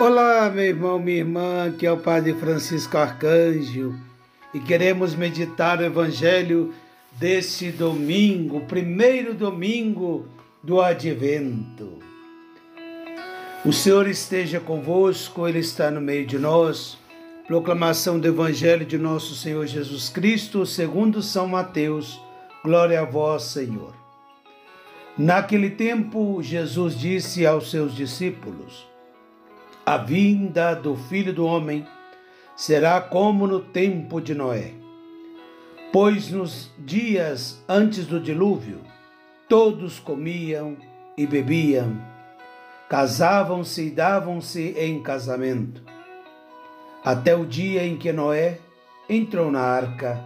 Olá, meu irmão, minha irmã, que é o Padre Francisco Arcanjo e queremos meditar o Evangelho desse domingo, primeiro domingo do Advento. O Senhor esteja convosco, Ele está no meio de nós. Proclamação do Evangelho de nosso Senhor Jesus Cristo, segundo São Mateus. Glória a vós, Senhor. Naquele tempo, Jesus disse aos seus discípulos: a vinda do Filho do Homem será como no tempo de Noé. Pois nos dias antes do dilúvio, todos comiam e bebiam, casavam-se e davam-se em casamento, até o dia em que Noé entrou na arca,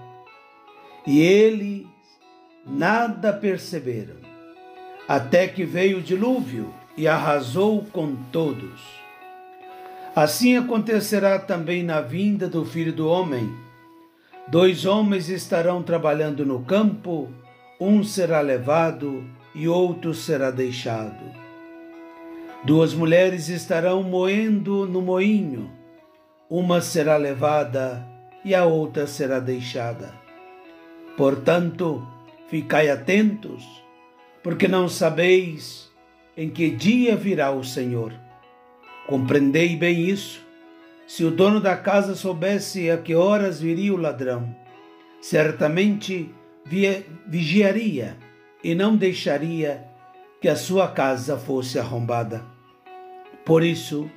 e eles nada perceberam, até que veio o dilúvio e arrasou com todos. Assim acontecerá também na vinda do Filho do Homem. Dois homens estarão trabalhando no campo, um será levado e outro será deixado. Duas mulheres estarão moendo no moinho, uma será levada e a outra será deixada. Portanto, ficai atentos, porque não sabeis em que dia virá o Senhor. Compreendei bem isso. Se o dono da casa soubesse a que horas viria o ladrão, certamente vigiaria e não deixaria que a sua casa fosse arrombada. Por isso,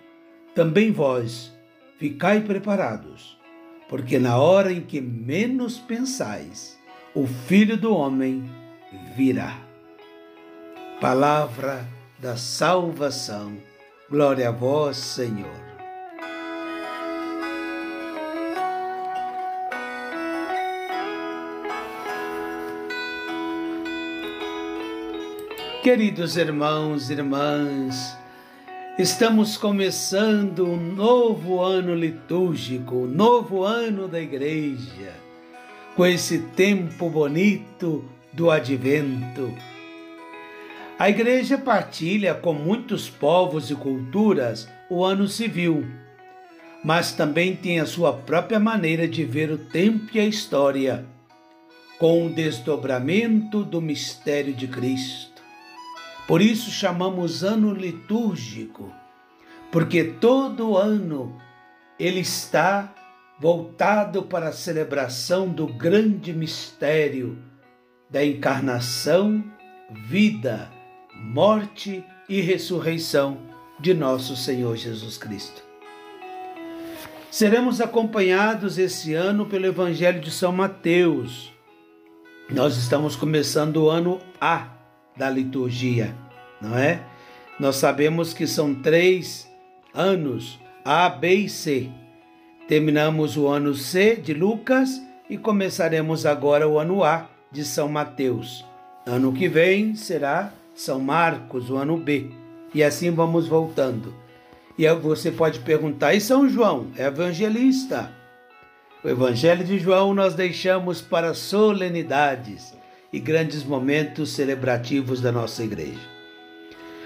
também vós ficai preparados, porque na hora em que menos pensais, o Filho do Homem virá. Palavra da salvação. Glória a vós, Senhor. Queridos irmãos e irmãs, estamos começando um novo ano litúrgico, um novo ano da Igreja, com esse tempo bonito do Advento a igreja partilha com muitos povos e culturas o ano civil, mas também tem a sua própria maneira de ver o tempo e a história, com o desdobramento do mistério de Cristo. Por isso chamamos ano litúrgico, porque todo ano ele está voltado para a celebração do grande mistério da encarnação, vida morte e ressurreição de nosso Senhor Jesus Cristo. Seremos acompanhados esse ano pelo Evangelho de São Mateus. Nós estamos começando o ano A da liturgia, não é? Nós sabemos que são três anos, A, B e C. Terminamos o ano C de Lucas e começaremos agora o ano A de São Mateus. Ano que vem será são Marcos, o ano B. E assim vamos voltando. E você pode perguntar: e São João? É evangelista. O Evangelho de João nós deixamos para solenidades e grandes momentos celebrativos da nossa igreja.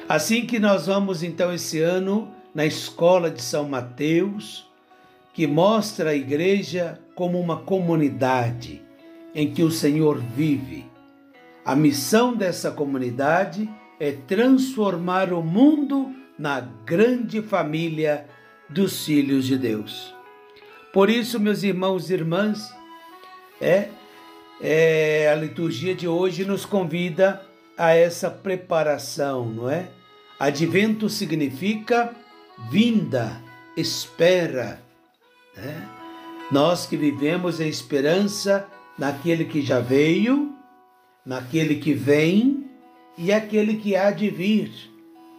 Assim que nós vamos então esse ano na escola de São Mateus, que mostra a igreja como uma comunidade em que o Senhor vive a missão dessa comunidade é transformar o mundo na grande família dos filhos de Deus. Por isso, meus irmãos e irmãs, é, é, a liturgia de hoje nos convida a essa preparação, não é? Advento significa vinda, espera. Né? Nós que vivemos em esperança naquele que já veio naquele que vem e aquele que há de vir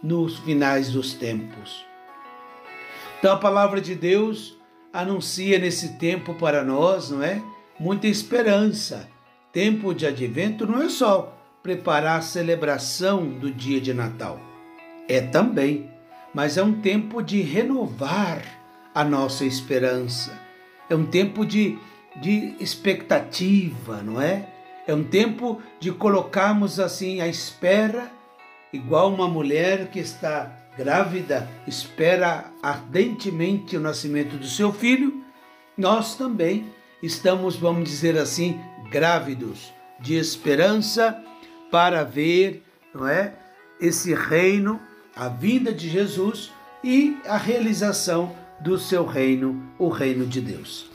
nos finais dos tempos. Então a palavra de Deus anuncia nesse tempo para nós, não é? Muita esperança. Tempo de advento não é só preparar a celebração do dia de Natal. É também, mas é um tempo de renovar a nossa esperança. É um tempo de, de expectativa, não é? É um tempo de colocarmos assim à espera, igual uma mulher que está grávida, espera ardentemente o nascimento do seu filho, nós também estamos, vamos dizer assim, grávidos de esperança para ver, não é, esse reino, a vinda de Jesus e a realização do seu reino, o reino de Deus.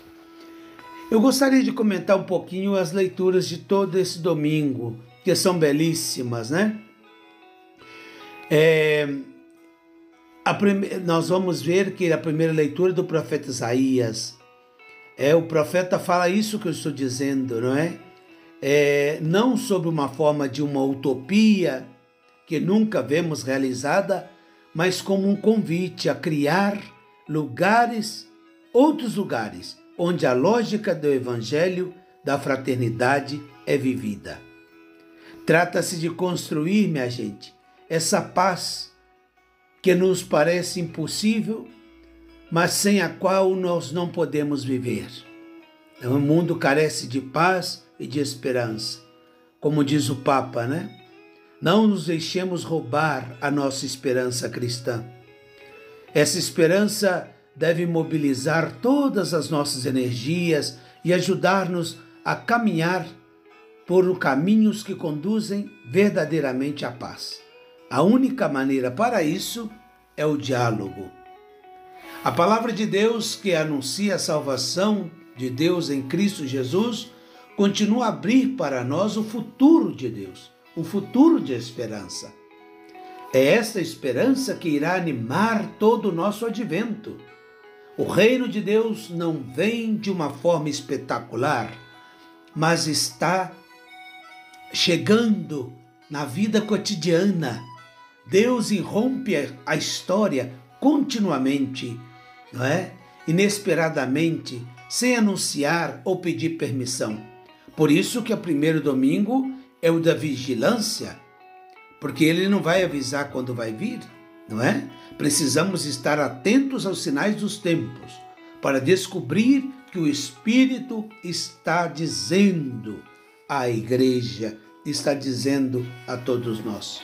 Eu gostaria de comentar um pouquinho as leituras de todo esse domingo, que são belíssimas, né? É, prime... Nós vamos ver que a primeira leitura do profeta Isaías, é o profeta fala isso que eu estou dizendo, não é? é não sob uma forma de uma utopia que nunca vemos realizada, mas como um convite a criar lugares, outros lugares, onde a lógica do evangelho da fraternidade é vivida. Trata-se de construir, minha gente, essa paz que nos parece impossível, mas sem a qual nós não podemos viver. O mundo carece de paz e de esperança. Como diz o Papa, né? Não nos deixemos roubar a nossa esperança cristã. Essa esperança deve mobilizar todas as nossas energias e ajudar-nos a caminhar por caminhos que conduzem verdadeiramente à paz. A única maneira para isso é o diálogo. A palavra de Deus que anuncia a salvação de Deus em Cristo Jesus continua a abrir para nós o futuro de Deus, um futuro de esperança. É essa esperança que irá animar todo o nosso advento. O reino de Deus não vem de uma forma espetacular, mas está chegando na vida cotidiana. Deus irrompe a história continuamente, não é? Inesperadamente, sem anunciar ou pedir permissão. Por isso que o primeiro domingo é o da vigilância, porque ele não vai avisar quando vai vir não é? Precisamos estar atentos aos sinais dos tempos para descobrir que o Espírito está dizendo à igreja, está dizendo a todos nós.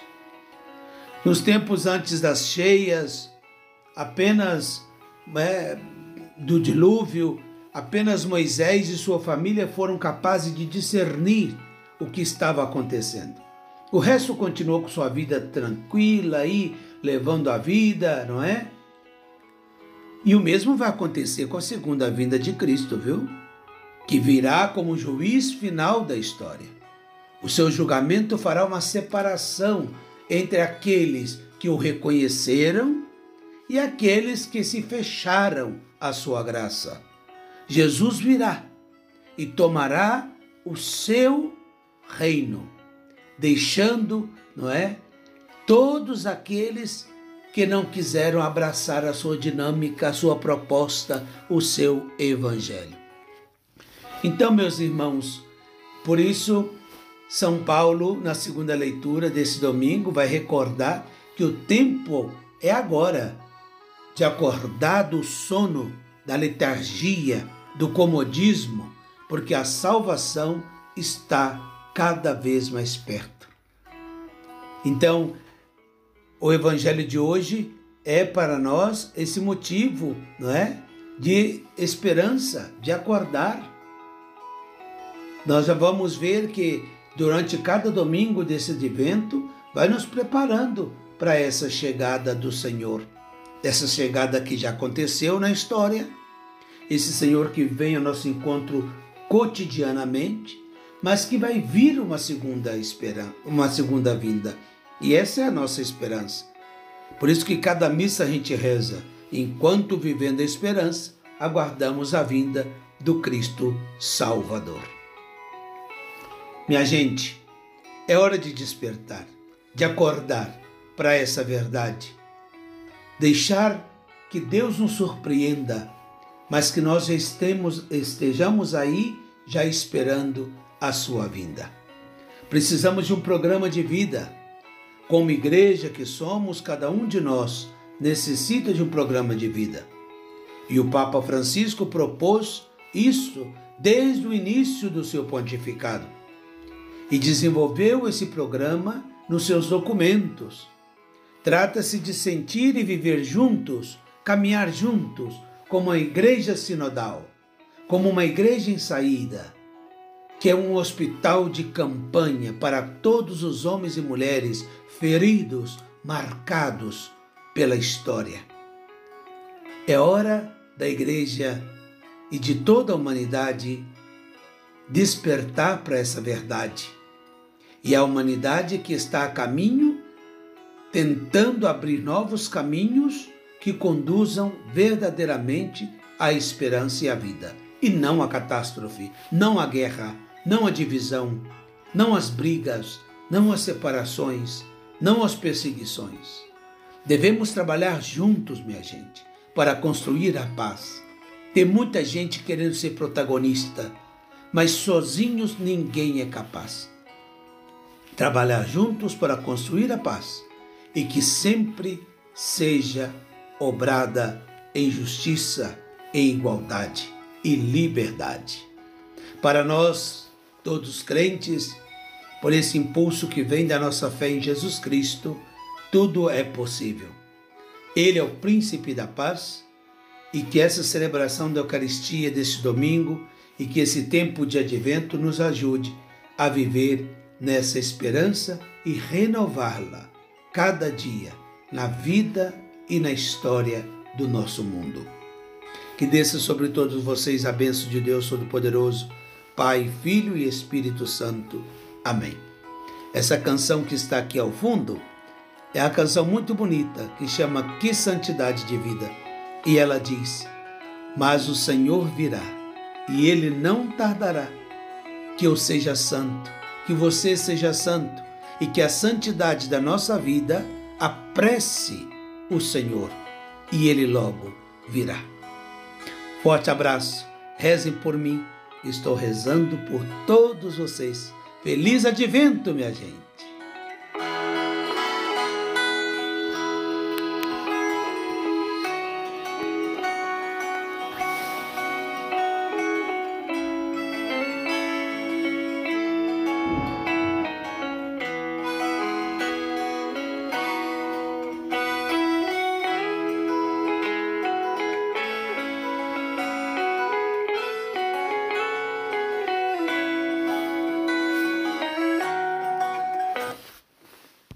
Nos tempos antes das cheias, apenas é, do dilúvio, apenas Moisés e sua família foram capazes de discernir o que estava acontecendo. O resto continuou com sua vida tranquila e levando a vida, não é? E o mesmo vai acontecer com a segunda vinda de Cristo, viu? Que virá como juiz final da história. O seu julgamento fará uma separação entre aqueles que o reconheceram e aqueles que se fecharam à sua graça. Jesus virá e tomará o seu reino, deixando, não é, todos aqueles que não quiseram abraçar a sua dinâmica, a sua proposta, o seu evangelho. Então, meus irmãos, por isso, São Paulo, na segunda leitura desse domingo, vai recordar que o tempo é agora de acordar do sono, da letargia, do comodismo, porque a salvação está cada vez mais perto. Então, o evangelho de hoje é para nós esse motivo, não é? De esperança, de acordar. Nós já vamos ver que durante cada domingo desse advento vai nos preparando para essa chegada do Senhor. Essa chegada que já aconteceu na história, esse Senhor que vem ao nosso encontro cotidianamente, mas que vai vir uma segunda esperança, uma segunda vinda e essa é a nossa esperança. Por isso que cada missa a gente reza, enquanto vivendo a esperança, aguardamos a vinda do Cristo Salvador. Minha gente, é hora de despertar, de acordar para essa verdade. Deixar que Deus nos surpreenda, mas que nós estemos, estejamos aí já esperando a sua vinda. Precisamos de um programa de vida como igreja que somos, cada um de nós necessita de um programa de vida. E o Papa Francisco propôs isso desde o início do seu pontificado e desenvolveu esse programa nos seus documentos, Trata-se de sentir e viver juntos, caminhar juntos, como uma igreja sinodal, como uma igreja em saída, que é um hospital de campanha para todos os homens e mulheres feridos, marcados pela história. É hora da igreja e de toda a humanidade despertar para essa verdade. E a humanidade que está a caminho, tentando abrir novos caminhos que conduzam verdadeiramente à esperança e à vida, e não à catástrofe, não à guerra, não à divisão, não às brigas, não às separações, não às perseguições. Devemos trabalhar juntos, minha gente, para construir a paz. Tem muita gente querendo ser protagonista, mas sozinhos ninguém é capaz. Trabalhar juntos para construir a paz e que sempre seja obrada em justiça, em igualdade e liberdade. Para nós, todos crentes, por esse impulso que vem da nossa fé em Jesus Cristo, tudo é possível. Ele é o príncipe da paz e que essa celebração da Eucaristia deste domingo e que esse tempo de advento nos ajude a viver nessa esperança e renová-la cada dia na vida e na história do nosso mundo. Que desça sobre todos vocês a bênção de Deus Todo-Poderoso, Pai, Filho e Espírito Santo. Amém. Essa canção que está aqui ao fundo é a canção muito bonita que chama Que Santidade de Vida. E ela diz: Mas o Senhor virá e ele não tardará. Que eu seja santo, que você seja santo e que a santidade da nossa vida apresse o Senhor e ele logo virá. Forte abraço, rezem por mim, estou rezando por todos vocês. Feliz advento, minha gente!